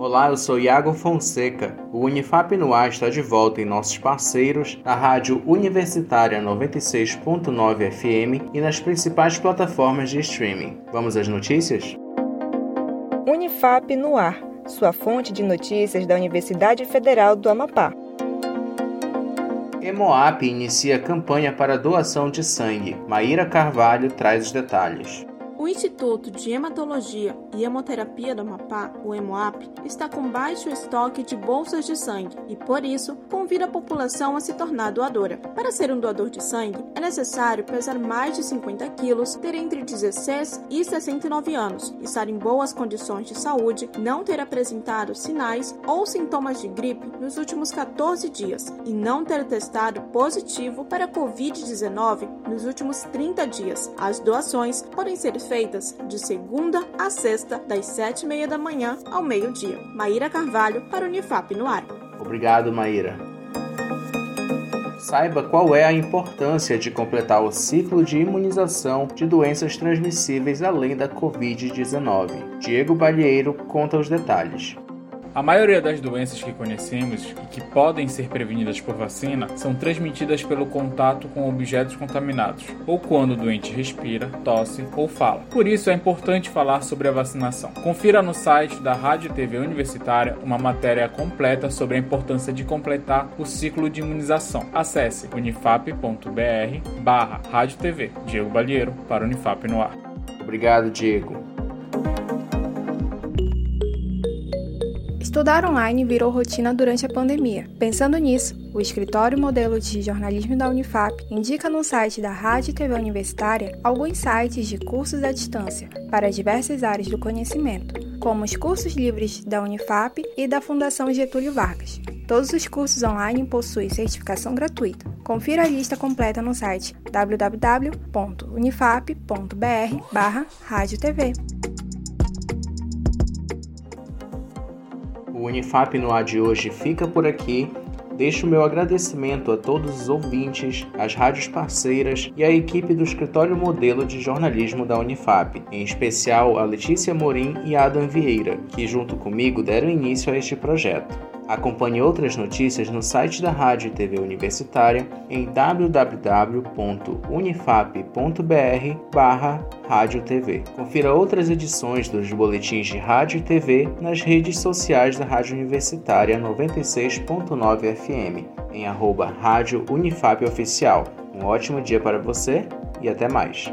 Olá, eu sou Iago Fonseca. O Unifap no Ar está de volta em nossos parceiros, na Rádio Universitária 96.9 FM e nas principais plataformas de streaming. Vamos às notícias? Unifap no Ar, sua fonte de notícias da Universidade Federal do Amapá. Emoap inicia campanha para doação de sangue. Maíra Carvalho traz os detalhes. O Instituto de Hematologia e Hemoterapia do Amapá, o EMOAP, está com baixo estoque de bolsas de sangue e, por isso, convida a população a se tornar doadora. Para ser um doador de sangue, é necessário pesar mais de 50 quilos, ter entre 16 e 69 anos, estar em boas condições de saúde, não ter apresentado sinais ou sintomas de gripe nos últimos 14 dias e não ter testado positivo para Covid-19 nos últimos 30 dias. As doações podem ser feitas de segunda a sexta, das sete e meia da manhã ao meio-dia. Maíra Carvalho para o Unifap no ar. Obrigado, Maíra. Saiba qual é a importância de completar o ciclo de imunização de doenças transmissíveis além da Covid-19. Diego Balheiro conta os detalhes. A maioria das doenças que conhecemos e que podem ser prevenidas por vacina são transmitidas pelo contato com objetos contaminados, ou quando o doente respira, tosse ou fala. Por isso é importante falar sobre a vacinação. Confira no site da Rádio TV Universitária uma matéria completa sobre a importância de completar o ciclo de imunização. Acesse unifap.br barra Rádio TV. Diego Balheiro para Unifap no ar. Obrigado, Diego. Estudar online virou rotina durante a pandemia. Pensando nisso, o Escritório Modelo de Jornalismo da Unifap indica no site da Rádio e TV Universitária alguns sites de cursos à distância para diversas áreas do conhecimento, como os cursos livres da Unifap e da Fundação Getúlio Vargas. Todos os cursos online possuem certificação gratuita. Confira a lista completa no site www.unifap.br/radiotv. O Unifap no ar de hoje fica por aqui. Deixo meu agradecimento a todos os ouvintes, as rádios parceiras e a equipe do Escritório Modelo de Jornalismo da Unifap, em especial a Letícia Morim e Adam Vieira, que junto comigo deram início a este projeto. Acompanhe outras notícias no site da Rádio e TV Universitária em www.unifap.br/radiotv. Confira outras edições dos boletins de rádio e TV nas redes sociais da Rádio Universitária 96.9 FM em arroba Rádio Unifap Oficial. Um ótimo dia para você e até mais.